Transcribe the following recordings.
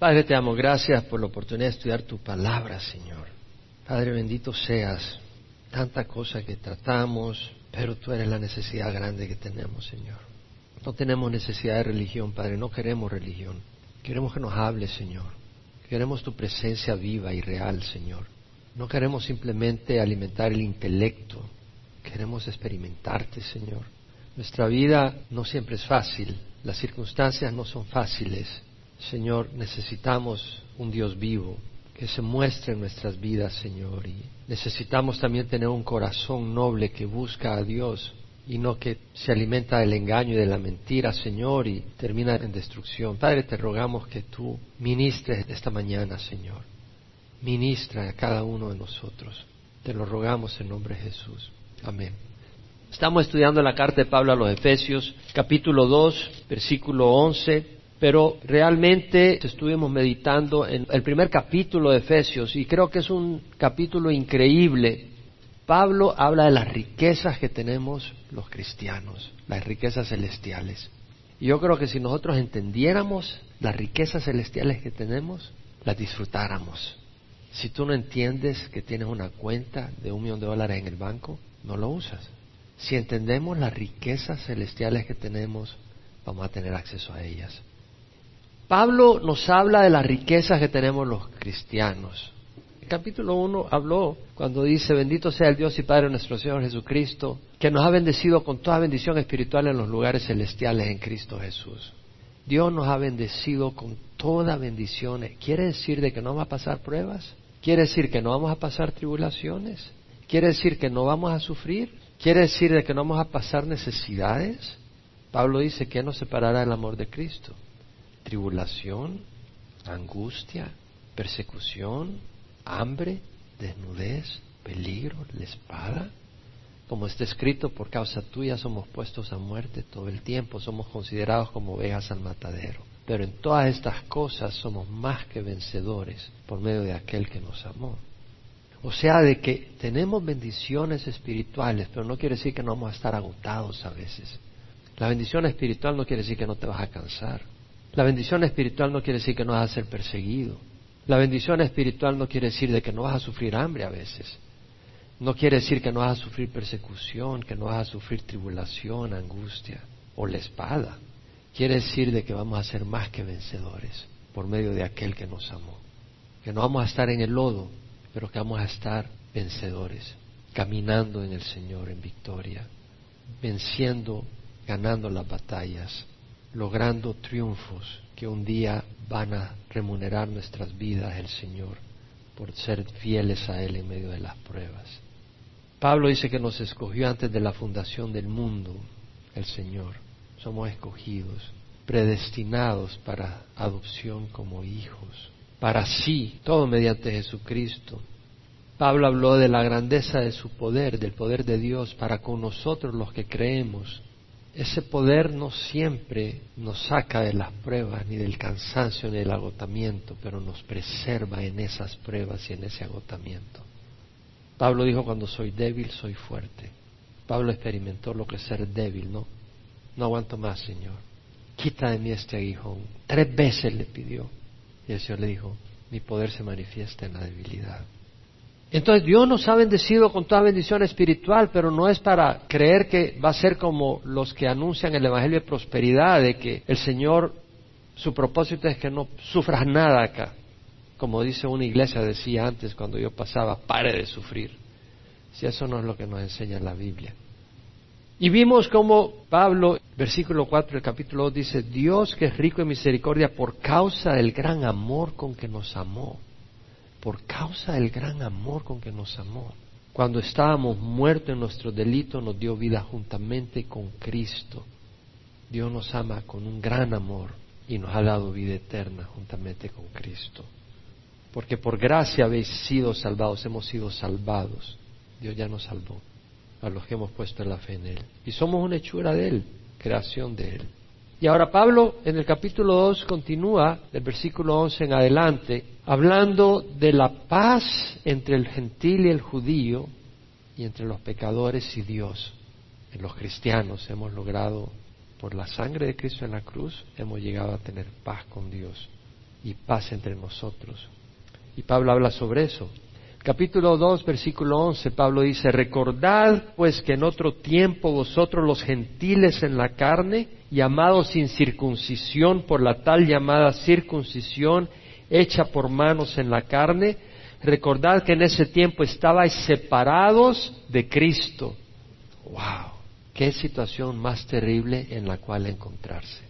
Padre, te damos gracias por la oportunidad de estudiar tu palabra, Señor. Padre, bendito seas. Tanta cosa que tratamos, pero tú eres la necesidad grande que tenemos, Señor. No tenemos necesidad de religión, Padre, no queremos religión. Queremos que nos hables, Señor. Queremos tu presencia viva y real, Señor. No queremos simplemente alimentar el intelecto, queremos experimentarte, Señor. Nuestra vida no siempre es fácil, las circunstancias no son fáciles, Señor, necesitamos un Dios vivo que se muestre en nuestras vidas, Señor. Y necesitamos también tener un corazón noble que busca a Dios y no que se alimenta del engaño y de la mentira, Señor, y termina en destrucción. Padre, te rogamos que tú ministres esta mañana, Señor. Ministra a cada uno de nosotros. Te lo rogamos en nombre de Jesús. Amén. Estamos estudiando la carta de Pablo a los Efesios, capítulo 2, versículo 11 pero realmente estuvimos meditando en el primer capítulo de Efesios y creo que es un capítulo increíble. Pablo habla de las riquezas que tenemos los cristianos, las riquezas celestiales. Y yo creo que si nosotros entendiéramos las riquezas celestiales que tenemos, las disfrutáramos. Si tú no entiendes que tienes una cuenta de un millón de dólares en el banco, no lo usas. Si entendemos las riquezas celestiales que tenemos, vamos a tener acceso a ellas. Pablo nos habla de las riquezas que tenemos los cristianos. El capítulo 1 habló cuando dice, bendito sea el Dios y Padre nuestro Señor Jesucristo, que nos ha bendecido con toda bendición espiritual en los lugares celestiales en Cristo Jesús. Dios nos ha bendecido con toda bendición. ¿Quiere decir de que no vamos a pasar pruebas? ¿Quiere decir que no vamos a pasar tribulaciones? ¿Quiere decir que no vamos a sufrir? ¿Quiere decir de que no vamos a pasar necesidades? Pablo dice que nos separará el amor de Cristo tribulación, angustia, persecución, hambre, desnudez, peligro, la espada. Como está escrito, por causa tuya somos puestos a muerte todo el tiempo, somos considerados como ovejas al matadero. Pero en todas estas cosas somos más que vencedores por medio de aquel que nos amó. O sea, de que tenemos bendiciones espirituales, pero no quiere decir que no vamos a estar agotados a veces. La bendición espiritual no quiere decir que no te vas a cansar. La bendición espiritual no quiere decir que no vas a ser perseguido. La bendición espiritual no quiere decir de que no vas a sufrir hambre a veces. No quiere decir que no vas a sufrir persecución, que no vas a sufrir tribulación, angustia o la espada. Quiere decir de que vamos a ser más que vencedores por medio de aquel que nos amó. Que no vamos a estar en el lodo, pero que vamos a estar vencedores, caminando en el Señor en victoria, venciendo, ganando las batallas logrando triunfos que un día van a remunerar nuestras vidas el Señor por ser fieles a Él en medio de las pruebas. Pablo dice que nos escogió antes de la fundación del mundo, el Señor. Somos escogidos, predestinados para adopción como hijos, para sí, todo mediante Jesucristo. Pablo habló de la grandeza de su poder, del poder de Dios para con nosotros los que creemos ese poder no siempre nos saca de las pruebas, ni del cansancio, ni del agotamiento, pero nos preserva en esas pruebas y en ese agotamiento. Pablo dijo, cuando soy débil, soy fuerte. Pablo experimentó lo que es ser débil, ¿no? No aguanto más, Señor. Quita de mí este aguijón. Tres veces le pidió. Y el Señor le dijo, mi poder se manifiesta en la debilidad. Entonces Dios nos ha bendecido con toda bendición espiritual, pero no es para creer que va a ser como los que anuncian el Evangelio de prosperidad, de que el Señor, su propósito es que no sufras nada acá. Como dice una iglesia, decía antes cuando yo pasaba, pare de sufrir. Si eso no es lo que nos enseña la Biblia. Y vimos como Pablo, versículo 4 del capítulo 2, dice, Dios que es rico en misericordia por causa del gran amor con que nos amó por causa del gran amor con que nos amó. Cuando estábamos muertos en nuestro delito, nos dio vida juntamente con Cristo. Dios nos ama con un gran amor y nos ha dado vida eterna juntamente con Cristo. Porque por gracia habéis sido salvados, hemos sido salvados. Dios ya nos salvó a los que hemos puesto la fe en Él. Y somos una hechura de Él, creación de Él. Y ahora Pablo en el capítulo 2 continúa, del versículo 11 en adelante, hablando de la paz entre el gentil y el judío y entre los pecadores y Dios. En los cristianos hemos logrado, por la sangre de Cristo en la cruz, hemos llegado a tener paz con Dios. y paz entre nosotros. Y Pablo habla sobre eso. Capítulo 2, versículo 11, Pablo dice, recordad pues que en otro tiempo vosotros los gentiles en la carne, llamados sin circuncisión por la tal llamada circuncisión hecha por manos en la carne, recordad que en ese tiempo estabais separados de Cristo. ¡Wow! ¿Qué situación más terrible en la cual encontrarse?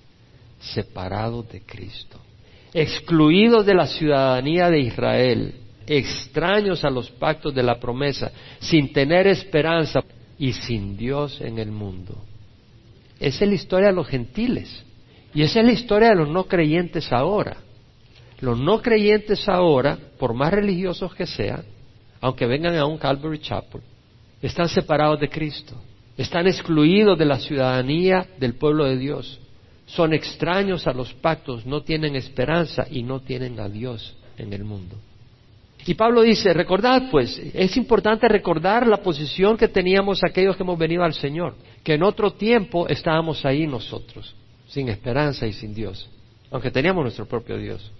Separados de Cristo, excluidos de la ciudadanía de Israel, extraños a los pactos de la promesa, sin tener esperanza y sin Dios en el mundo. Esa es la historia de los gentiles. Y esa es la historia de los no creyentes ahora. Los no creyentes ahora, por más religiosos que sean, aunque vengan a un Calvary Chapel, están separados de Cristo, están excluidos de la ciudadanía del pueblo de Dios, son extraños a los pactos, no tienen esperanza y no tienen a Dios en el mundo. Y Pablo dice, recordad pues, es importante recordar la posición que teníamos aquellos que hemos venido al Señor, que en otro tiempo estábamos ahí nosotros, sin esperanza y sin Dios, aunque teníamos nuestro propio Dios.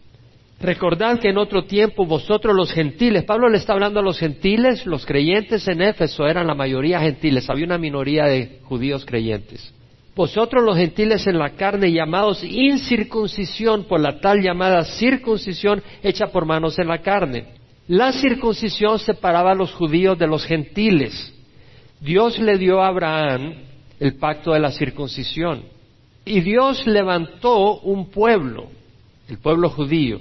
Recordad que en otro tiempo vosotros los gentiles, Pablo le está hablando a los gentiles, los creyentes en Éfeso eran la mayoría gentiles, había una minoría de judíos creyentes. Vosotros los gentiles en la carne llamados incircuncisión por la tal llamada circuncisión hecha por manos en la carne la circuncisión separaba a los judíos de los gentiles. Dios le dio a Abraham el pacto de la circuncisión. Y Dios levantó un pueblo, el pueblo judío.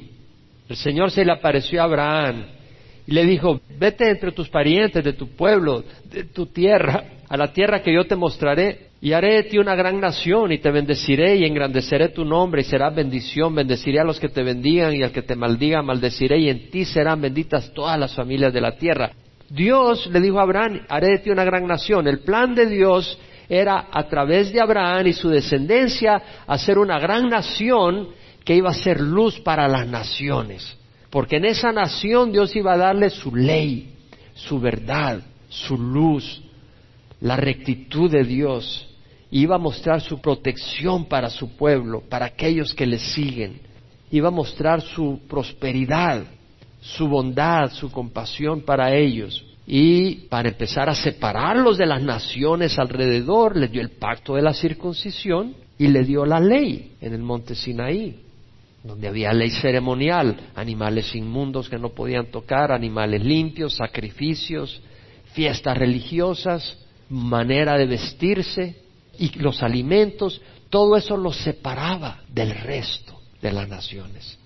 El Señor se le apareció a Abraham y le dijo, vete entre tus parientes, de tu pueblo, de tu tierra, a la tierra que yo te mostraré. Y haré de ti una gran nación y te bendeciré y engrandeceré tu nombre y serás bendición. Bendeciré a los que te bendigan y al que te maldiga maldeciré y en ti serán benditas todas las familias de la tierra. Dios le dijo a Abraham, haré de ti una gran nación. El plan de Dios era a través de Abraham y su descendencia hacer una gran nación que iba a ser luz para las naciones. Porque en esa nación Dios iba a darle su ley, su verdad, su luz, la rectitud de Dios iba a mostrar su protección para su pueblo, para aquellos que le siguen. Iba a mostrar su prosperidad, su bondad, su compasión para ellos. Y para empezar a separarlos de las naciones alrededor, les dio el pacto de la circuncisión y le dio la ley en el monte Sinaí, donde había ley ceremonial, animales inmundos que no podían tocar, animales limpios, sacrificios, fiestas religiosas, manera de vestirse, y los alimentos, todo eso los separaba del resto de las naciones.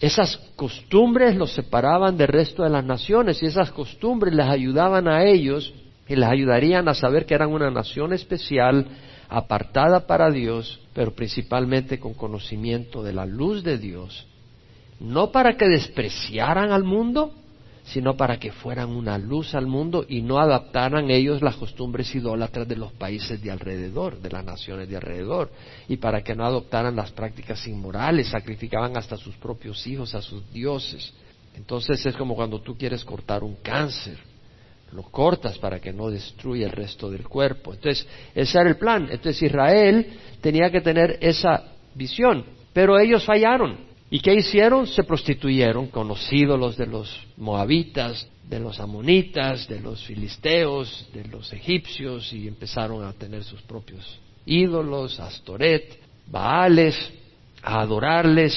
Esas costumbres los separaban del resto de las naciones y esas costumbres les ayudaban a ellos y les ayudarían a saber que eran una nación especial, apartada para Dios, pero principalmente con conocimiento de la luz de Dios, no para que despreciaran al mundo, sino para que fueran una luz al mundo y no adaptaran ellos las costumbres idólatras de los países de alrededor, de las naciones de alrededor, y para que no adoptaran las prácticas inmorales, sacrificaban hasta sus propios hijos a sus dioses. Entonces es como cuando tú quieres cortar un cáncer, lo cortas para que no destruya el resto del cuerpo. Entonces, ese era el plan. Entonces Israel tenía que tener esa visión, pero ellos fallaron. ¿Y qué hicieron? Se prostituyeron con los ídolos de los moabitas, de los amonitas, de los filisteos, de los egipcios y empezaron a tener sus propios ídolos, Astoret, Baales, a adorarles,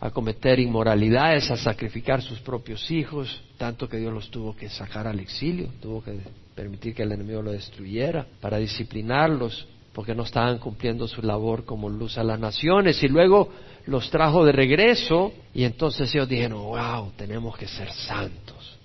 a cometer inmoralidades, a sacrificar sus propios hijos, tanto que Dios los tuvo que sacar al exilio, tuvo que permitir que el enemigo lo destruyera para disciplinarlos, porque no estaban cumpliendo su labor como luz a las naciones. Y luego los trajo de regreso y entonces ellos dijeron, wow, tenemos que ser santos.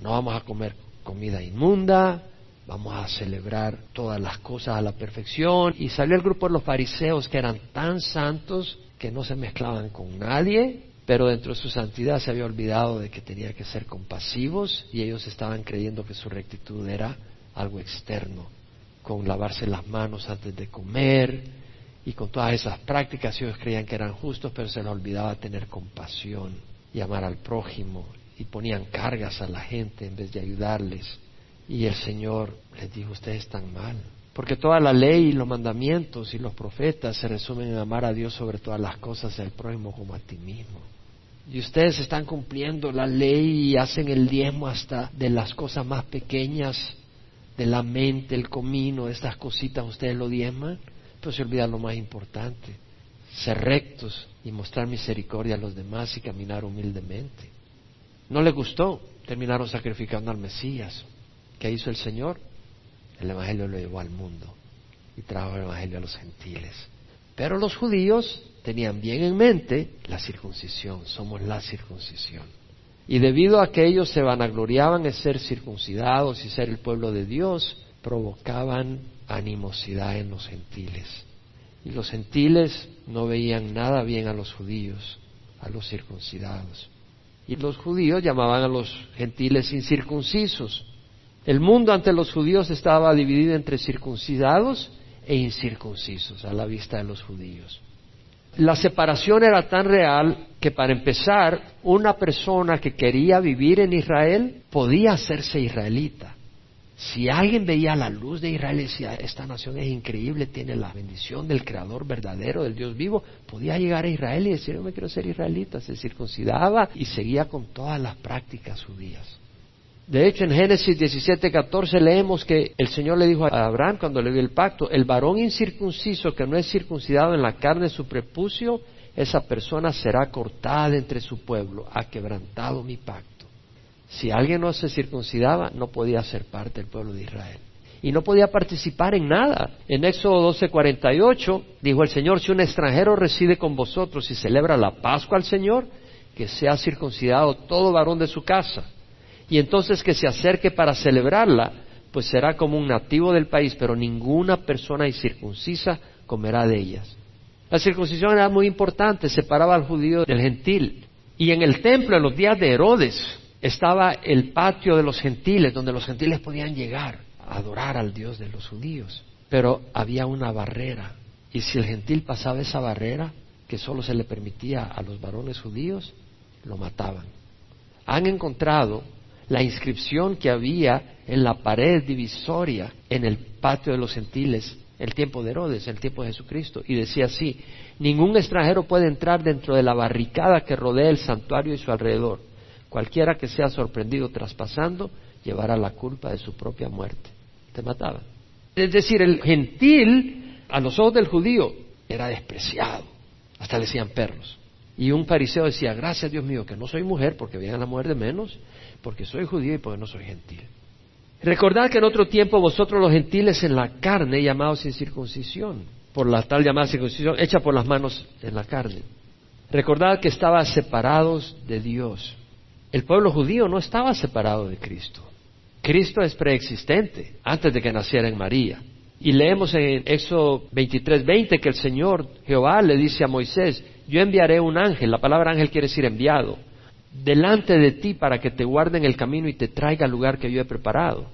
No vamos a comer comida inmunda, vamos a celebrar todas las cosas a la perfección. Y salió el grupo de los fariseos que eran tan santos que no se mezclaban con nadie, pero dentro de su santidad se había olvidado de que tenía que ser compasivos y ellos estaban creyendo que su rectitud era algo externo, con lavarse las manos antes de comer, y con todas esas prácticas ellos creían que eran justos, pero se les olvidaba tener compasión y amar al prójimo y ponían cargas a la gente en vez de ayudarles. Y el Señor les dijo, ustedes están mal. Porque toda la ley y los mandamientos y los profetas se resumen en amar a Dios sobre todas las cosas y al prójimo como a ti mismo. Y ustedes están cumpliendo la ley y hacen el diezmo hasta de las cosas más pequeñas de la mente, el comino, estas cositas, ustedes lo diezman, pero se olvida lo más importante, ser rectos y mostrar misericordia a los demás y caminar humildemente. No le gustó, terminaron sacrificando al Mesías. ¿Qué hizo el Señor? El Evangelio lo llevó al mundo y trajo el Evangelio a los gentiles. Pero los judíos tenían bien en mente la circuncisión, somos la circuncisión. Y debido a que ellos se vanagloriaban de ser circuncidados y ser el pueblo de Dios, provocaban animosidad en los gentiles. Y los gentiles no veían nada bien a los judíos, a los circuncidados. Y los judíos llamaban a los gentiles incircuncisos. El mundo ante los judíos estaba dividido entre circuncidados e incircuncisos a la vista de los judíos. La separación era tan real que para empezar, una persona que quería vivir en Israel podía hacerse israelita. Si alguien veía la luz de Israel y decía, esta nación es increíble, tiene la bendición del Creador verdadero, del Dios vivo, podía llegar a Israel y decir, yo me quiero ser israelita, se circuncidaba y seguía con todas las prácticas judías. De hecho, en Génesis 17, 14 leemos que el Señor le dijo a Abraham cuando le dio el pacto, el varón incircunciso que no es circuncidado en la carne de su prepucio, esa persona será cortada entre su pueblo, ha quebrantado mi pacto. Si alguien no se circuncidaba, no podía ser parte del pueblo de Israel. Y no podía participar en nada. En Éxodo 12:48 dijo el Señor, si un extranjero reside con vosotros y celebra la Pascua al Señor, que sea circuncidado todo varón de su casa y entonces que se acerque para celebrarla, pues será como un nativo del país, pero ninguna persona incircuncisa comerá de ellas. La circuncisión era muy importante, separaba al judío del gentil. Y en el templo, en los días de Herodes, estaba el patio de los gentiles, donde los gentiles podían llegar a adorar al Dios de los judíos. Pero había una barrera. Y si el gentil pasaba esa barrera, que solo se le permitía a los varones judíos, lo mataban. Han encontrado la inscripción que había en la pared divisoria en el patio de los gentiles, el tiempo de Herodes, el tiempo de Jesucristo, y decía así, ningún extranjero puede entrar dentro de la barricada que rodea el santuario y su alrededor. Cualquiera que sea sorprendido traspasando llevará la culpa de su propia muerte. Te mataban. Es decir, el gentil, a los ojos del judío, era despreciado. Hasta le decían perros. Y un fariseo decía, gracias Dios mío que no soy mujer porque vean la mujer de menos porque soy judío y porque no soy gentil. Recordad que en otro tiempo vosotros los gentiles en la carne llamados sin circuncisión, por la tal llamada circuncisión hecha por las manos en la carne. Recordad que estaban separados de Dios. El pueblo judío no estaba separado de Cristo. Cristo es preexistente antes de que naciera en María. Y leemos en Éxodo 23:20 que el Señor Jehová le dice a Moisés, yo enviaré un ángel, la palabra ángel quiere decir enviado, delante de ti para que te guarde en el camino y te traiga al lugar que yo he preparado.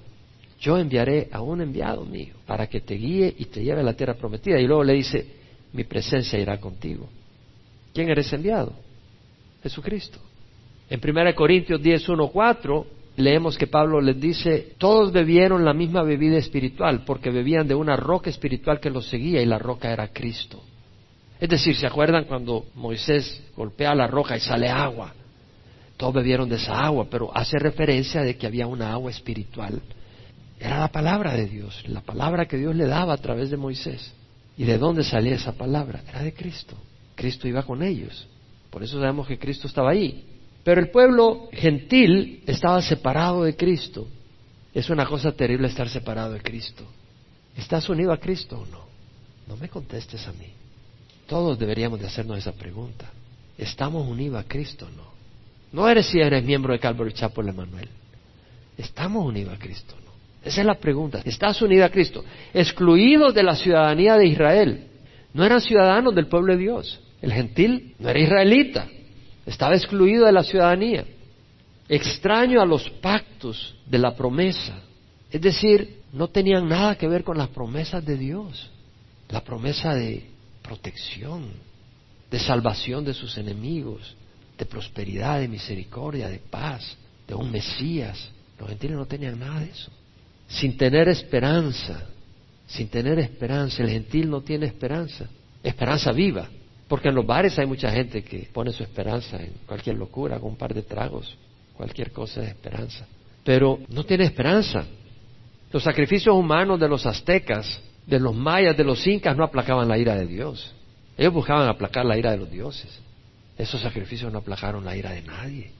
Yo enviaré a un enviado mío para que te guíe y te lleve a la tierra prometida. Y luego le dice, mi presencia irá contigo. ¿Quién eres enviado? Jesucristo. En 1 Corintios 10, 1, 4 leemos que Pablo les dice, todos bebieron la misma bebida espiritual porque bebían de una roca espiritual que los seguía y la roca era Cristo. Es decir, ¿se acuerdan cuando Moisés golpea la roca y sale agua? todos bebieron de esa agua, pero hace referencia de que había una agua espiritual. Era la palabra de Dios, la palabra que Dios le daba a través de Moisés. ¿Y de dónde salía esa palabra? Era de Cristo. Cristo iba con ellos. Por eso sabemos que Cristo estaba ahí. Pero el pueblo gentil estaba separado de Cristo. Es una cosa terrible estar separado de Cristo. ¿Estás unido a Cristo o no? No me contestes a mí. Todos deberíamos de hacernos esa pregunta. ¿Estamos unidos a Cristo o no? No eres si eres miembro de Calvary Chapel Emanuel. ¿Estamos unidos a Cristo? No. Esa es la pregunta. ¿Estás unido a Cristo? Excluidos de la ciudadanía de Israel. No eran ciudadanos del pueblo de Dios. El gentil no era israelita. Estaba excluido de la ciudadanía. Extraño a los pactos de la promesa. Es decir, no tenían nada que ver con las promesas de Dios. La promesa de protección, de salvación de sus enemigos, de prosperidad, de misericordia, de paz, de un Mesías. Los gentiles no tenían nada de eso. Sin tener esperanza, sin tener esperanza, el gentil no tiene esperanza, esperanza viva. Porque en los bares hay mucha gente que pone su esperanza en cualquier locura, con un par de tragos, cualquier cosa de esperanza. Pero no tiene esperanza. Los sacrificios humanos de los aztecas, de los mayas, de los incas no aplacaban la ira de Dios. Ellos buscaban aplacar la ira de los dioses. Esos sacrificios no aplacaron la ira de nadie.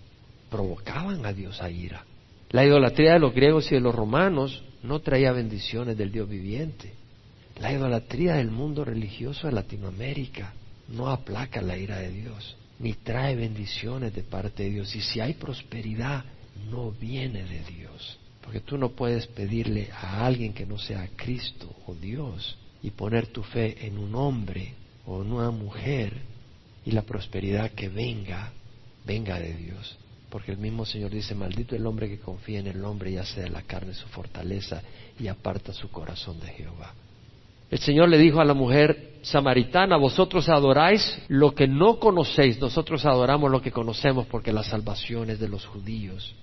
Provocaban a Dios a ira. La idolatría de los griegos y de los romanos no traía bendiciones del Dios viviente. La idolatría del mundo religioso de Latinoamérica no aplaca la ira de Dios, ni trae bendiciones de parte de Dios. Y si hay prosperidad, no viene de Dios. Porque tú no puedes pedirle a alguien que no sea Cristo o Dios y poner tu fe en un hombre o en una mujer y la prosperidad que venga, venga de Dios. Porque el mismo Señor dice, maldito el hombre que confía en el hombre y hace de la carne su fortaleza y aparta su corazón de Jehová. El Señor le dijo a la mujer samaritana, vosotros adoráis lo que no conocéis, nosotros adoramos lo que conocemos porque la salvación es de los judíos.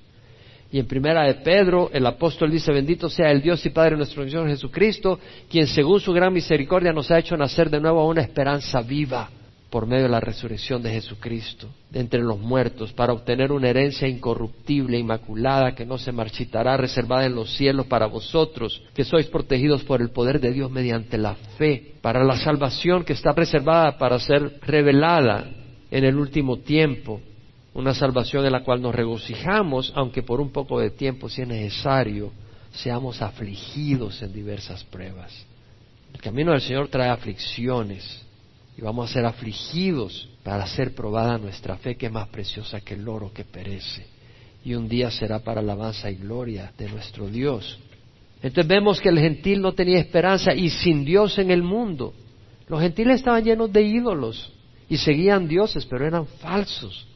Y en primera de Pedro, el apóstol dice, bendito sea el Dios y Padre de nuestro Señor Jesucristo, quien según su gran misericordia nos ha hecho nacer de nuevo a una esperanza viva por medio de la resurrección de Jesucristo de entre los muertos, para obtener una herencia incorruptible, inmaculada, que no se marchitará, reservada en los cielos para vosotros, que sois protegidos por el poder de Dios mediante la fe, para la salvación que está preservada para ser revelada en el último tiempo, una salvación en la cual nos regocijamos, aunque por un poco de tiempo, si es necesario, seamos afligidos en diversas pruebas. El camino del Señor trae aflicciones, y vamos a ser afligidos para ser probada nuestra fe que es más preciosa que el oro que perece y un día será para alabanza y gloria de nuestro Dios. Entonces vemos que el gentil no tenía esperanza y sin Dios en el mundo. Los gentiles estaban llenos de ídolos y seguían dioses, pero eran falsos.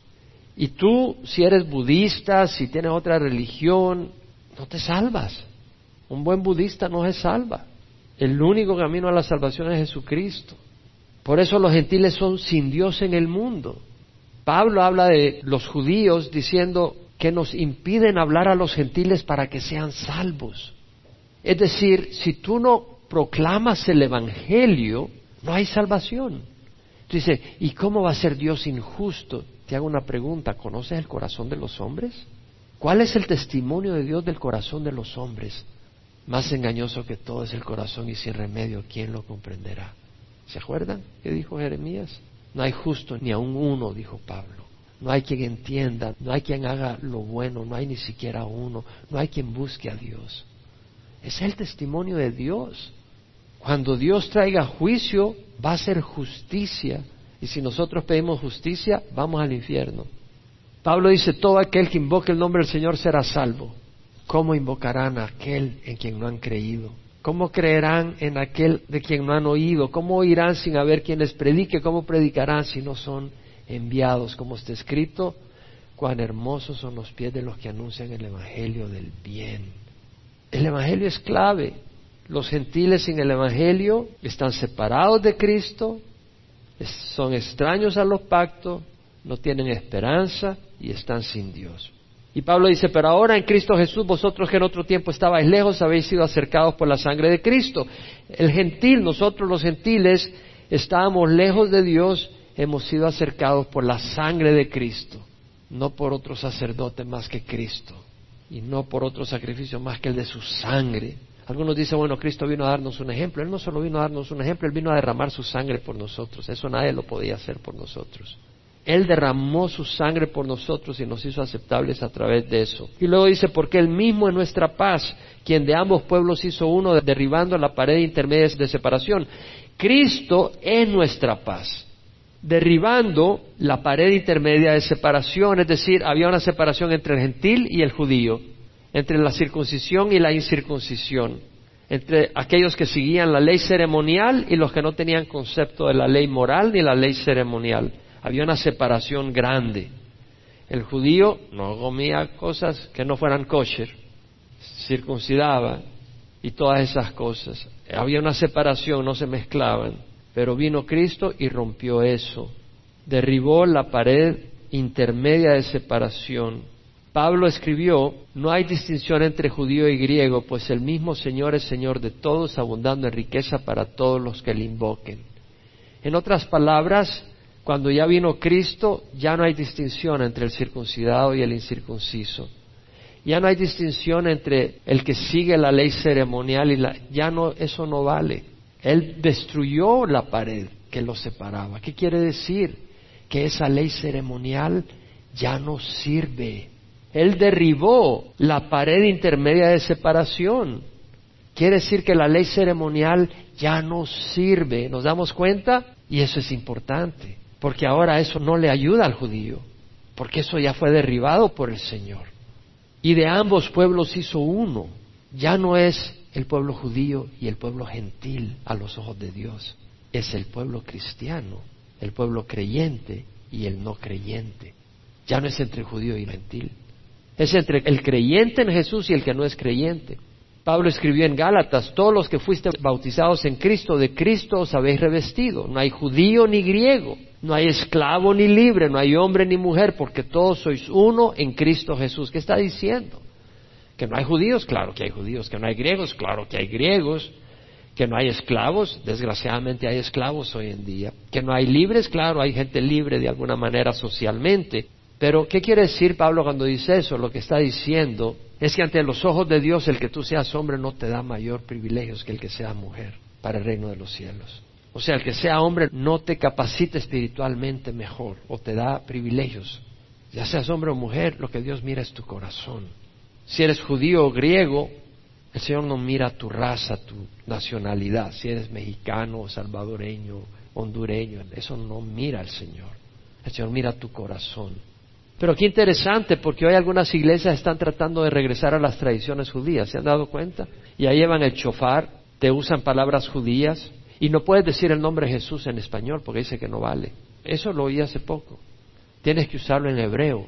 Y tú, si eres budista, si tienes otra religión, no te salvas. Un buen budista no se salva. El único camino a la salvación es Jesucristo. Por eso los gentiles son sin Dios en el mundo. Pablo habla de los judíos diciendo que nos impiden hablar a los gentiles para que sean salvos. Es decir, si tú no proclamas el Evangelio, no hay salvación. Tú dices, ¿y cómo va a ser Dios injusto? Te hago una pregunta, ¿conoces el corazón de los hombres? ¿Cuál es el testimonio de Dios del corazón de los hombres? Más engañoso que todo es el corazón y sin remedio, ¿quién lo comprenderá? ¿Se acuerdan qué dijo Jeremías? No hay justo ni aun uno, dijo Pablo. No hay quien entienda, no hay quien haga lo bueno, no hay ni siquiera uno, no hay quien busque a Dios. Es el testimonio de Dios. Cuando Dios traiga juicio, va a ser justicia. Y si nosotros pedimos justicia, vamos al infierno. Pablo dice, todo aquel que invoque el nombre del Señor será salvo. ¿Cómo invocarán a aquel en quien no han creído? ¿Cómo creerán en aquel de quien no han oído? ¿Cómo oirán sin haber quien les predique? ¿Cómo predicarán si no son enviados? Como está escrito, cuán hermosos son los pies de los que anuncian el Evangelio del bien. El Evangelio es clave. Los gentiles sin el Evangelio están separados de Cristo, son extraños a los pactos, no tienen esperanza y están sin Dios. Y Pablo dice, pero ahora en Cristo Jesús, vosotros que en otro tiempo estabais lejos, habéis sido acercados por la sangre de Cristo. El gentil, nosotros los gentiles, estábamos lejos de Dios, hemos sido acercados por la sangre de Cristo, no por otro sacerdote más que Cristo, y no por otro sacrificio más que el de su sangre. Algunos dicen, bueno, Cristo vino a darnos un ejemplo. Él no solo vino a darnos un ejemplo, Él vino a derramar su sangre por nosotros. Eso nadie lo podía hacer por nosotros. Él derramó su sangre por nosotros y nos hizo aceptables a través de eso. Y luego dice, porque Él mismo es nuestra paz, quien de ambos pueblos hizo uno, derribando la pared intermedia de separación. Cristo es nuestra paz, derribando la pared intermedia de separación, es decir, había una separación entre el gentil y el judío, entre la circuncisión y la incircuncisión, entre aquellos que seguían la ley ceremonial y los que no tenían concepto de la ley moral ni la ley ceremonial había una separación grande. El judío no comía cosas que no fueran kosher, circuncidaba y todas esas cosas. Había una separación, no se mezclaban. Pero vino Cristo y rompió eso. Derribó la pared intermedia de separación. Pablo escribió, no hay distinción entre judío y griego, pues el mismo Señor es Señor de todos, abundando en riqueza para todos los que le invoquen. En otras palabras, Cuando ya vino Cristo, ya no hay distinción entre el circuncidado y el incircunciso. Ya no hay distinción entre el que sigue la ley ceremonial y la... Ya no, eso no vale. Él destruyó la pared que los separaba. ¿Qué quiere decir? Que esa ley ceremonial ya no sirve. Él derribó la pared intermedia de separación. Quiere decir que la ley ceremonial ya no sirve. ¿Nos damos cuenta? Y eso es importante, porque ahora eso no le ayuda al judío, porque eso ya fue derribado por el Señor. Y de ambos pueblos hizo uno. Ya no es el pueblo judío y el pueblo gentil a los ojos de Dios. Es el pueblo cristiano, el pueblo creyente y el no creyente. Ya no es entre judío y gentil. Es entre el creyente en Jesús y el que no es creyente. Pablo escribió en Gálatas, todos los que fuiste bautizados en Cristo, de Cristo os habéis revestido. No hay judío ni griego, no hay esclavo ni libre, no hay hombre ni mujer, porque todos sois uno en Cristo Jesús. ¿Qué está diciendo? Que no hay judíos, claro que hay judíos, que no hay griegos, claro que hay griegos, que no hay esclavos, desgraciadamente hay esclavos hoy en día, que no hay libres, claro, hay gente libre de alguna manera socialmente, pero, ¿qué quiere decir Pablo cuando dice eso? Lo que está diciendo es que ante los ojos de Dios el que tú seas hombre no te da mayor privilegios que el que sea mujer para el reino de los cielos. O sea, el que sea hombre no te capacita espiritualmente mejor o te da privilegios. Ya seas hombre o mujer, lo que Dios mira es tu corazón. Si eres judío o griego, el Señor no mira tu raza, tu nacionalidad. Si eres mexicano, salvadoreño, hondureño, eso no mira el Señor. El Señor mira tu corazón. Pero qué interesante, porque hoy algunas iglesias están tratando de regresar a las tradiciones judías, ¿se han dado cuenta? Y ahí llevan el chofar, te usan palabras judías, y no puedes decir el nombre Jesús en español porque dice que no vale. Eso lo oí hace poco. Tienes que usarlo en hebreo.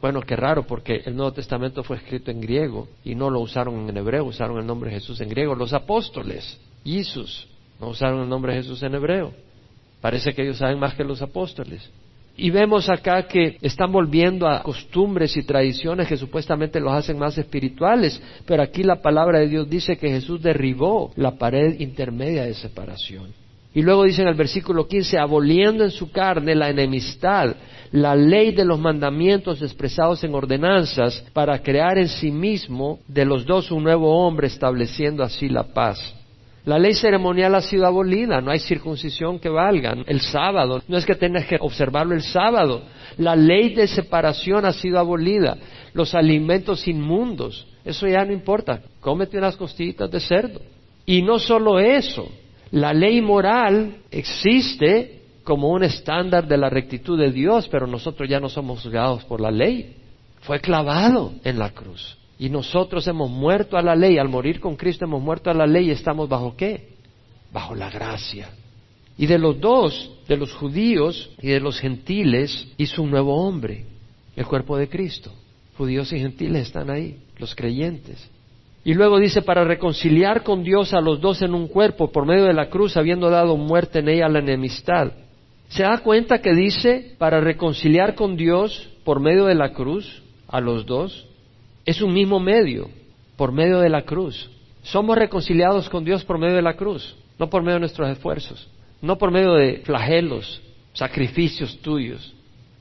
Bueno, qué raro, porque el Nuevo Testamento fue escrito en griego y no lo usaron en hebreo, usaron el nombre Jesús en griego. Los apóstoles, Jesús, no usaron el nombre Jesús en hebreo. Parece que ellos saben más que los apóstoles. Y vemos acá que están volviendo a costumbres y tradiciones que supuestamente los hacen más espirituales, pero aquí la palabra de Dios dice que Jesús derribó la pared intermedia de separación. Y luego dice en el versículo 15, aboliendo en su carne la enemistad, la ley de los mandamientos expresados en ordenanzas, para crear en sí mismo de los dos un nuevo hombre, estableciendo así la paz la ley ceremonial ha sido abolida, no hay circuncisión que valga. El sábado, no es que tengas que observarlo el sábado. La ley de separación ha sido abolida. Los alimentos inmundos, eso ya no importa. Cómete unas costillitas de cerdo. Y no solo eso, la ley moral existe como un estándar de la rectitud de Dios, pero nosotros ya no somos juzgados por la ley. Fue clavado en la cruz. Y nosotros hemos muerto a la ley, al morir con Cristo hemos muerto a la ley y estamos bajo qué? Bajo la gracia. Y de los dos, de los judíos y de los gentiles, hizo un nuevo hombre, el cuerpo de Cristo. Judíos y gentiles están ahí, los creyentes. Y luego dice, para reconciliar con Dios a los dos en un cuerpo por medio de la cruz, habiendo dado muerte en ella a la enemistad. ¿Se da cuenta que dice, para reconciliar con Dios por medio de la cruz a los dos? Es un mismo medio, por medio de la cruz. Somos reconciliados con Dios por medio de la cruz, no por medio de nuestros esfuerzos, no por medio de flagelos, sacrificios tuyos.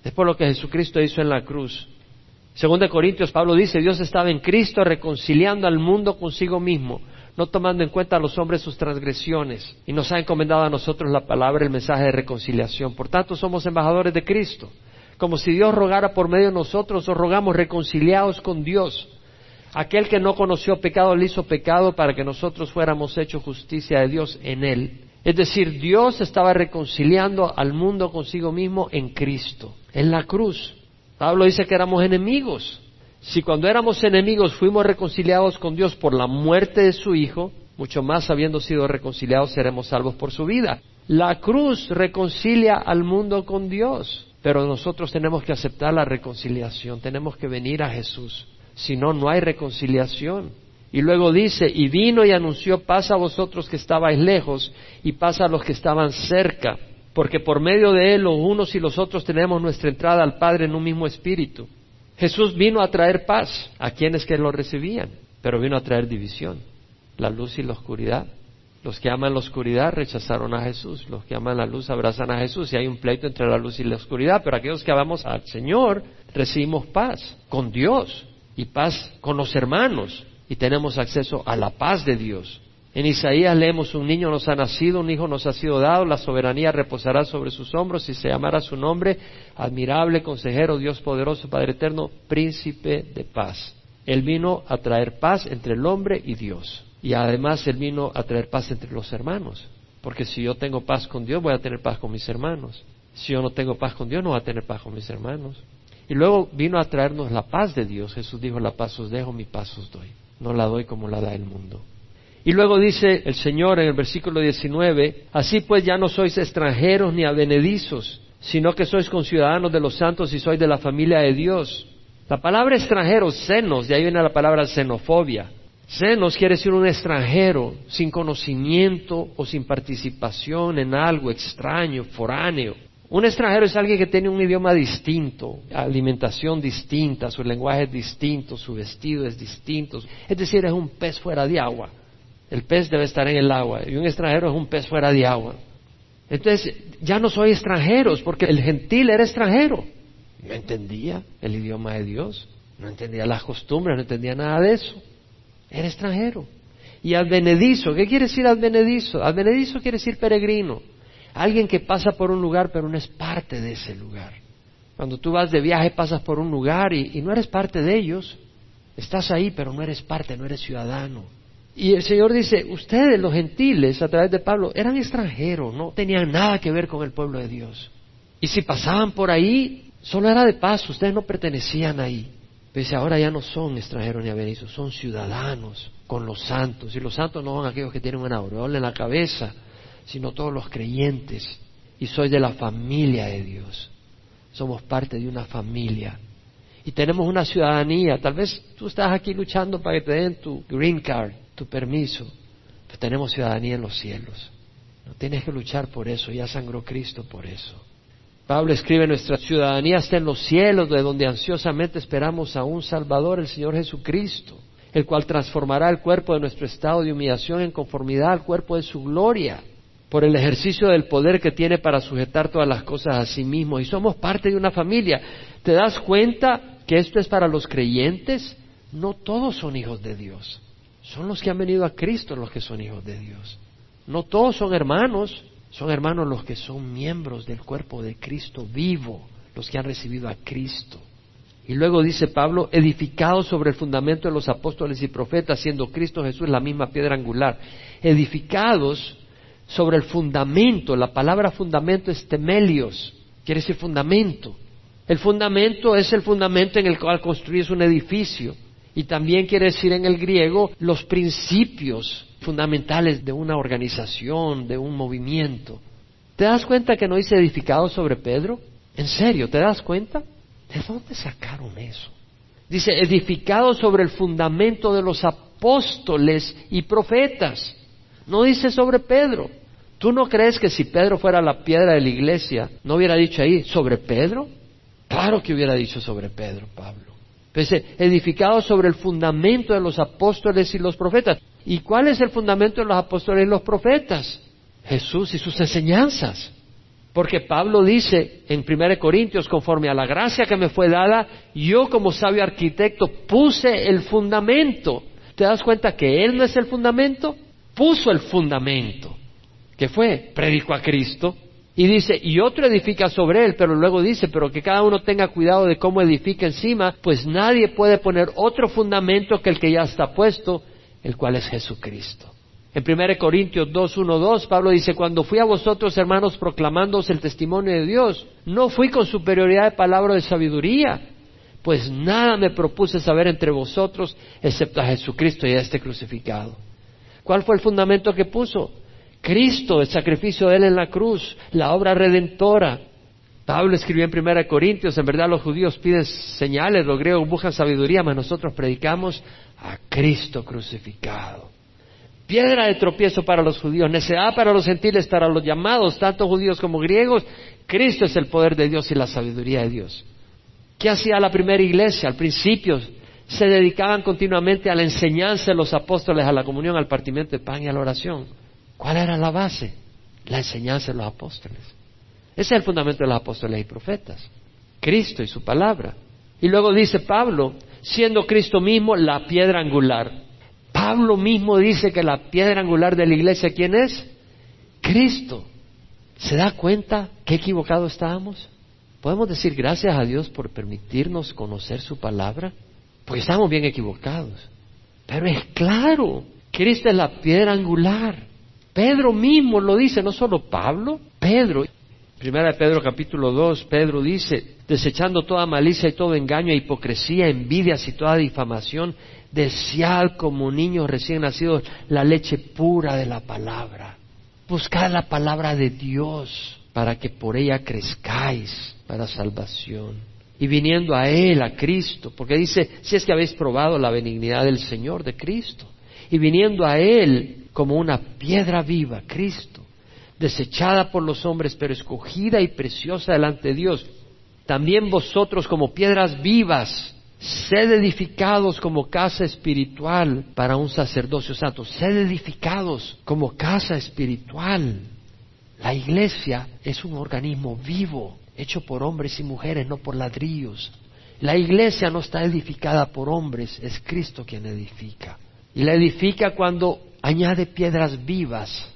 Es por lo que Jesucristo hizo en la cruz. Según de Corintios, Pablo dice, Dios estaba en Cristo reconciliando al mundo consigo mismo, no tomando en cuenta a los hombres sus transgresiones, y nos ha encomendado a nosotros la palabra, el mensaje de reconciliación. Por tanto, somos embajadores de Cristo como si Dios rogara por medio de nosotros, os rogamos reconciliados con Dios. Aquel que no conoció pecado le hizo pecado para que nosotros fuéramos hechos justicia de Dios en él. Es decir, Dios estaba reconciliando al mundo consigo mismo en Cristo, en la cruz. Pablo dice que éramos enemigos. Si cuando éramos enemigos fuimos reconciliados con Dios por la muerte de su Hijo, mucho más habiendo sido reconciliados seremos salvos por su vida. La cruz reconcilia al mundo con Dios. Pero nosotros tenemos que aceptar la reconciliación, tenemos que venir a Jesús. Si no, no hay reconciliación. Y luego dice, y vino y anunció paz a vosotros que estabais lejos y paz a los que estaban cerca, porque por medio de él los unos y los otros tenemos nuestra entrada al Padre en un mismo espíritu. Jesús vino a traer paz a quienes que lo recibían, pero vino a traer división, la luz y la oscuridad. Los que aman la oscuridad rechazaron a Jesús, los que aman la luz abrazan a Jesús y hay un pleito entre la luz y la oscuridad, pero aquellos que amamos al Señor recibimos paz con Dios y paz con los hermanos y tenemos acceso a la paz de Dios. En Isaías leemos, un niño nos ha nacido, un hijo nos ha sido dado, la soberanía reposará sobre sus hombros y se llamará su nombre, admirable, consejero, Dios poderoso, Padre eterno, príncipe de paz. Él vino a traer paz entre el hombre y Dios. Y además Él vino a traer paz entre los hermanos. Porque si yo tengo paz con Dios, voy a tener paz con mis hermanos. Si yo no tengo paz con Dios, no voy a tener paz con mis hermanos. Y luego vino a traernos la paz de Dios. Jesús dijo, la paz os dejo, mi paz os doy. No la doy como la da el mundo. Y luego dice el Señor en el versículo 19, así pues ya no sois extranjeros ni avenedizos, sino que sois conciudadanos de los santos y sois de la familia de Dios. La palabra extranjero, senos, de ahí viene la palabra xenofobia. Senos quiere decir un extranjero sin conocimiento o sin participación en algo extraño, foráneo. Un extranjero es alguien que tiene un idioma distinto, alimentación distinta, su lenguaje es distinto, su vestido es distinto. Es decir, es un pez fuera de agua. El pez debe estar en el agua y un extranjero es un pez fuera de agua. Entonces, ya no soy extranjeros porque el gentil era extranjero. No entendía el idioma de Dios, no entendía las costumbres, no entendía nada de eso. Era extranjero. Y advenedizo, ¿qué quiere decir advenedizo? Advenedizo quiere decir peregrino. Alguien que pasa por un lugar pero no es parte de ese lugar. Cuando tú vas de viaje pasas por un lugar y, y no eres parte de ellos. Estás ahí pero no eres parte, no eres ciudadano. Y el Señor dice, ustedes los gentiles a través de Pablo eran extranjeros, no tenían nada que ver con el pueblo de Dios. Y si pasaban por ahí, solo era de paso, ustedes no pertenecían ahí. Dice, ahora ya no son extranjeros ni avenizos, son ciudadanos con los santos. Y los santos no son aquellos que tienen una aureola en la cabeza, sino todos los creyentes. Y soy de la familia de Dios. Somos parte de una familia. Y tenemos una ciudadanía. Tal vez tú estás aquí luchando para que te den tu green card tu permiso, pero tenemos ciudadanía en los cielos. No tienes que luchar por eso, ya sangró Cristo por eso. Pablo escribe, nuestra ciudadanía está en los cielos, de donde ansiosamente esperamos a un Salvador, el Señor Jesucristo, el cual transformará el cuerpo de nuestro estado de humillación en conformidad al cuerpo de su gloria, por el ejercicio del poder que tiene para sujetar todas las cosas a sí mismo. Y somos parte de una familia. ¿Te das cuenta que esto es para los creyentes? No todos son hijos de Dios son los que han venido a Cristo los que son hijos de Dios. No todos son hermanos, son hermanos los que son miembros del cuerpo de Cristo vivo, los que han recibido a Cristo. Y luego dice Pablo, edificados sobre el fundamento de los apóstoles y profetas, siendo Cristo Jesús la misma piedra angular. Edificados sobre el fundamento, la palabra fundamento es temelios, quiere decir fundamento. El fundamento es el fundamento en el cual construyes un edificio. Y también quiere decir en el griego los principios fundamentales de una organización, de un movimiento. ¿Te das cuenta que no dice edificado sobre Pedro? ¿En serio? ¿Te das cuenta? ¿De dónde sacaron eso? Dice edificado sobre el fundamento de los apóstoles y profetas. No dice sobre Pedro. ¿Tú no crees que si Pedro fuera la piedra de la iglesia, no hubiera dicho ahí sobre Pedro? Claro que hubiera dicho sobre Pedro, Pablo. Edificado sobre el fundamento de los apóstoles y los profetas. ¿Y cuál es el fundamento de los apóstoles y los profetas? Jesús y sus enseñanzas. Porque Pablo dice en 1 Corintios, conforme a la gracia que me fue dada, yo como sabio arquitecto puse el fundamento. ¿Te das cuenta que Él no es el fundamento? Puso el fundamento. ¿Qué fue? Predicó a Cristo, y dice, y otro edifica sobre él, pero luego dice, pero que cada uno tenga cuidado de cómo edifica encima, pues nadie puede poner otro fundamento que el que ya está puesto, el cual es Jesucristo. En 1 Corintios 2, 1, 2, Pablo dice, cuando fui a vosotros, hermanos, proclamándoos el testimonio de Dios, no fui con superioridad de palabra de sabiduría, pues nada me propuse saber entre vosotros, excepto a Jesucristo y a este crucificado. ¿Cuál fue el fundamento que puso? Cristo, el sacrificio de Él en la cruz, la obra redentora. Pablo escribió en 1 Corintios, en verdad los judíos piden señales, los griegos buscan sabiduría, mas nosotros predicamos a Cristo crucificado. Piedra de tropiezo para los judíos, necedad para los gentiles, para los llamados, tanto judíos como griegos. Cristo es el poder de Dios y la sabiduría de Dios. ¿Qué hacía la primera iglesia? Al principio se dedicaban continuamente a la enseñanza de los apóstoles, a la comunión, al partimiento de pan y a la oración. ¿Cuál era la base? La enseñanza de los apóstoles. Ese es el fundamento de los apóstoles y profetas. Cristo y su palabra. Y luego dice Pablo, siendo Cristo mismo la piedra angular. Pablo mismo dice que la piedra angular de la iglesia, ¿quién es? Cristo. ¿Se da cuenta qué equivocado estábamos? ¿Podemos decir gracias a Dios por permitirnos conocer su palabra? Porque estamos bien equivocados. Pero es claro, Cristo es la piedra angular. Pedro mismo lo dice, no solo Pablo, Pedro. Primera de Pedro capítulo 2, Pedro dice, desechando toda malicia y todo engaño e hipocresía, envidias y toda difamación, desead como niños recién nacidos la leche pura de la palabra. Buscad la palabra de Dios para que por ella crezcáis para salvación. Y viniendo a Él, a Cristo, porque dice, si es que habéis probado la benignidad del Señor, de Cristo, y viniendo a Él como una piedra viva, Cristo, desechada por los hombres, pero escogida y preciosa delante de Dios, también vosotros como piedras vivas, sed edificados como casa espiritual para un sacerdocio santo, sed edificados como casa espiritual. La iglesia es un organismo vivo, hecho por hombres y mujeres, no por ladrillos. La iglesia no está edificada por hombres, es Cristo quien edifica. Y la edifica cuando añade piedras vivas.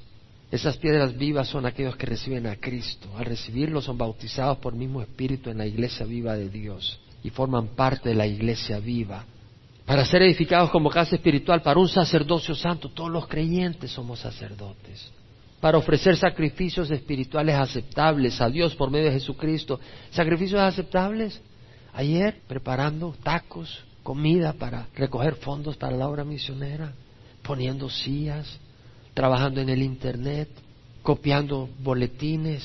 Esas piedras vivas son aquellos que reciben a Cristo. Al recibirlo son bautizados por el mismo Espíritu en la iglesia viva de Dios y forman parte de la iglesia viva. Para ser edificados como casa espiritual, para un sacerdocio santo, todos los creyentes somos sacerdotes para ofrecer sacrificios espirituales aceptables a Dios por medio de Jesucristo. ¿Sacrificios aceptables? Ayer preparando tacos, comida para recoger fondos para la obra misionera, poniendo sillas, trabajando en el Internet, copiando boletines,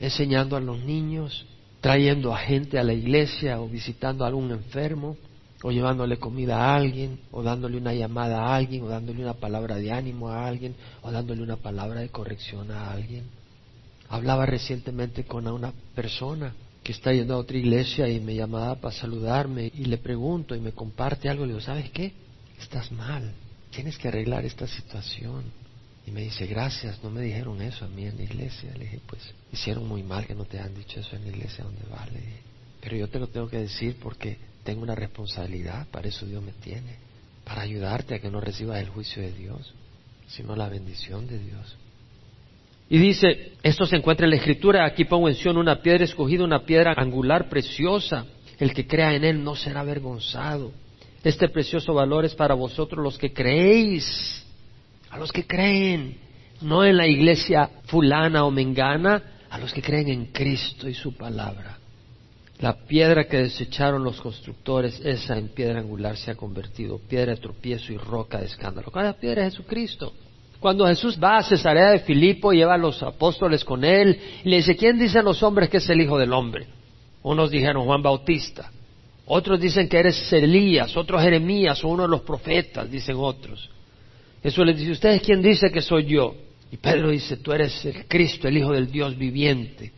enseñando a los niños, trayendo a gente a la iglesia o visitando a algún enfermo o llevándole comida a alguien, o dándole una llamada a alguien, o dándole una palabra de ánimo a alguien, o dándole una palabra de corrección a alguien. Hablaba recientemente con una persona que está yendo a otra iglesia y me llamaba para saludarme y le pregunto y me comparte algo, le digo, ¿sabes qué? Estás mal, tienes que arreglar esta situación. Y me dice, gracias, no me dijeron eso a mí en la iglesia. Le dije, pues hicieron muy mal que no te han dicho eso en la iglesia donde vas. pero yo te lo tengo que decir porque tengo una responsabilidad, para eso Dios me tiene, para ayudarte a que no recibas el juicio de Dios, sino la bendición de Dios. Y dice, esto se encuentra en la Escritura, aquí pongo en Sion una piedra escogida, una piedra angular preciosa, el que crea en él no será avergonzado. Este precioso valor es para vosotros los que creéis, a los que creen, no en la iglesia fulana o mengana, a los que creen en Cristo y su palabra. La piedra que desecharon los constructores, esa en piedra angular se ha convertido, piedra de tropiezo y roca de escándalo. ¿Cuál piedra es Jesucristo? Cuando Jesús va a Cesarea de Filipo, lleva a los apóstoles con él y le dice, ¿quién dicen los hombres que es el Hijo del Hombre? Unos dijeron Juan Bautista, otros dicen que eres Elías, otros Jeremías o uno de los profetas, dicen otros. Jesús les dice, ¿ustedes quién dice que soy yo? Y Pedro dice, tú eres el Cristo, el Hijo del Dios viviente.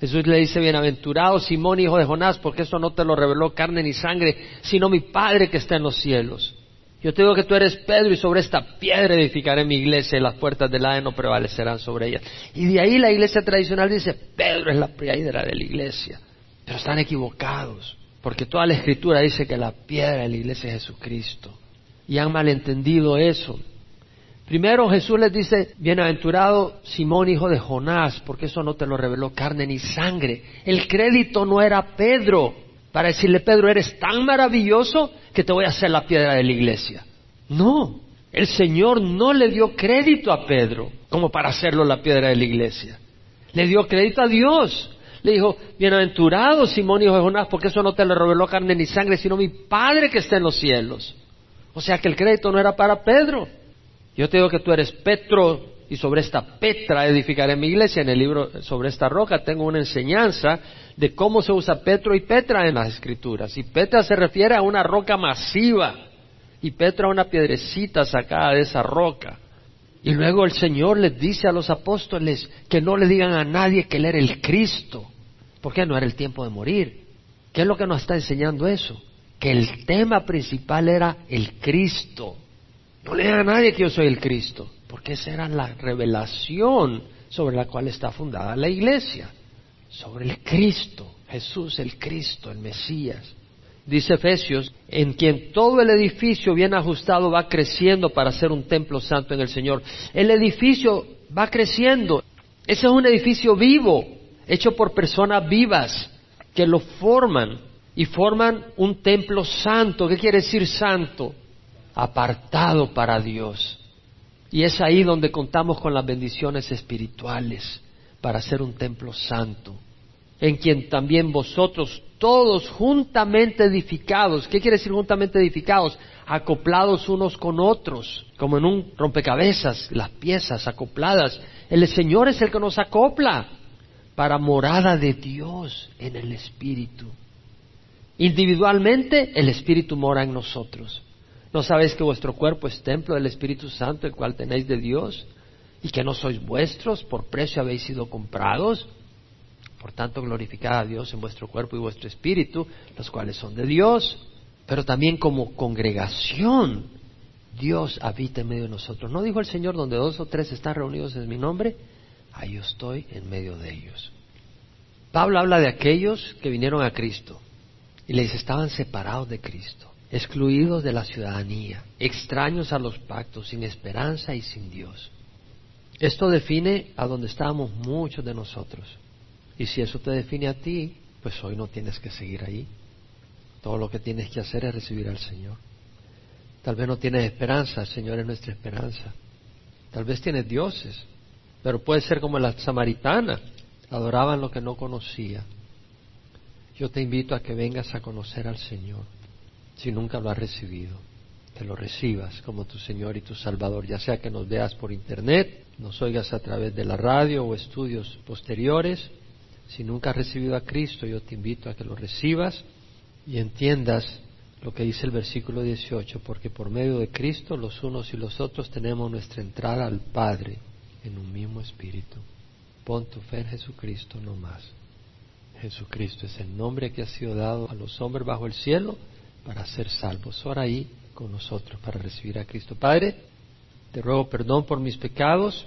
Jesús le dice, bienaventurado Simón, hijo de Jonás, porque eso no te lo reveló carne ni sangre, sino mi Padre que está en los cielos. Yo te digo que tú eres Pedro y sobre esta piedra edificaré mi iglesia y las puertas del Hades no prevalecerán sobre ella. Y de ahí la iglesia tradicional dice, Pedro es la piedra de la iglesia. Pero están equivocados, porque toda la escritura dice que la piedra de la iglesia es Jesucristo. Y han malentendido eso. Primero Jesús les dice, bienaventurado Simón, hijo de Jonás, porque eso no te lo reveló carne ni sangre. El crédito no era Pedro para decirle, Pedro, eres tan maravilloso que te voy a hacer la piedra de la iglesia. No, el Señor no le dio crédito a Pedro como para hacerlo la piedra de la iglesia. Le dio crédito a Dios. Le dijo, bienaventurado Simón, hijo de Jonás, porque eso no te lo reveló carne ni sangre, sino mi Padre que está en los cielos. O sea que el crédito no era para Pedro. Yo te digo que tú eres Petro y sobre esta Petra edificaré mi iglesia. En el libro sobre esta roca tengo una enseñanza de cómo se usa Petro y Petra en las escrituras. Y Petra se refiere a una roca masiva y Petra una piedrecita sacada de esa roca. Y luego el Señor les dice a los apóstoles que no le digan a nadie que él era el Cristo, porque no era el tiempo de morir. ¿Qué es lo que nos está enseñando eso? Que el tema principal era el Cristo. No le digan a nadie que yo soy el Cristo, porque esa era la revelación sobre la cual está fundada la iglesia, sobre el Cristo, Jesús el Cristo, el Mesías. Dice Efesios, en quien todo el edificio bien ajustado va creciendo para ser un templo santo en el Señor. El edificio va creciendo. Ese es un edificio vivo, hecho por personas vivas que lo forman y forman un templo santo. ¿Qué quiere decir santo? Apartado para Dios. Y es ahí donde contamos con las bendiciones espirituales para ser un templo santo, en quien también vosotros todos juntamente edificados. ¿Qué quiere decir juntamente edificados? Acoplados unos con otros, como en un rompecabezas, las piezas acopladas. El Señor es el que nos acopla para morada de Dios en el Espíritu. Individualmente el Espíritu mora en nosotros. ¿No sabéis que vuestro cuerpo es templo del Espíritu Santo, el cual tenéis de Dios? Y que no sois vuestros, por precio habéis sido comprados. Por tanto, glorificad a Dios en vuestro cuerpo y vuestro espíritu, los cuales son de Dios. Pero también como congregación, Dios habita en medio de nosotros. ¿No dijo el Señor, donde dos o tres están reunidos en mi nombre? Ahí estoy en medio de ellos. Pablo habla de aquellos que vinieron a Cristo y les estaban separados de Cristo, excluidos de la ciudadanía, extraños a los pactos, sin esperanza y sin Dios. Esto define a donde estábamos muchos de nosotros. Y si eso te define a ti, pues hoy no tienes que seguir ahí. Todo lo que tienes que hacer es recibir al Señor. Tal vez no tienes esperanza, el Señor es nuestra esperanza. Tal vez tienes dioses, pero puede ser como la samaritana, adoraban lo que no conocía. Yo te invito a que vengas a conocer al Señor, si nunca lo has recibido, que lo recibas como tu Señor y tu Salvador, ya sea que nos veas por internet, nos oigas a través de la radio o estudios posteriores, si nunca has recibido a Cristo, yo te invito a que lo recibas y entiendas lo que dice el versículo 18, porque por medio de Cristo los unos y los otros tenemos nuestra entrada al Padre en un mismo espíritu. Pon tu fe en Jesucristo no más. Jesucristo es el nombre que ha sido dado a los hombres bajo el cielo para ser salvos. Ahora ahí con nosotros para recibir a Cristo. Padre, te ruego perdón por mis pecados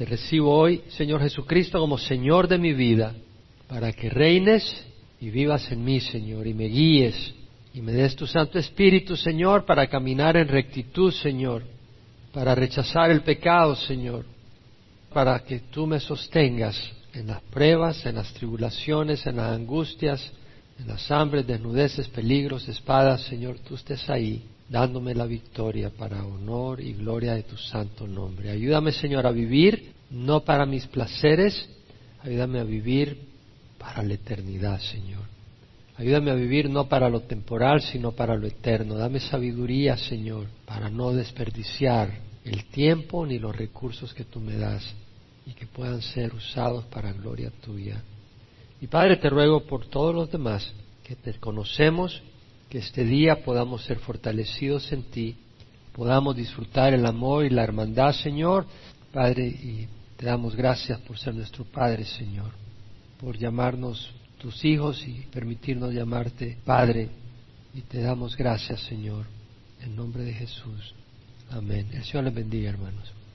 te recibo hoy, Señor Jesucristo, como Señor de mi vida, para que reines y vivas en mí, Señor, y me guíes y me des tu Santo Espíritu, Señor, para caminar en rectitud, Señor, para rechazar el pecado, Señor, para que tú me sostengas en las pruebas, en las tribulaciones, en las angustias, en las hambres, desnudeces, peligros, espadas, Señor, tú estés ahí dándome la victoria para honor y gloria de tu santo nombre. Ayúdame, Señor, a vivir no para mis placeres, ayúdame a vivir para la eternidad, Señor. Ayúdame a vivir no para lo temporal, sino para lo eterno. Dame sabiduría, Señor, para no desperdiciar el tiempo ni los recursos que tú me das y que puedan ser usados para gloria tuya. Y Padre, te ruego por todos los demás que te conocemos que este día podamos ser fortalecidos en ti, podamos disfrutar el amor y la hermandad, Señor. Padre, y te damos gracias por ser nuestro Padre, Señor, por llamarnos tus hijos y permitirnos llamarte Padre. Y te damos gracias, Señor, en nombre de Jesús. Amén. El Señor les bendiga, hermanos.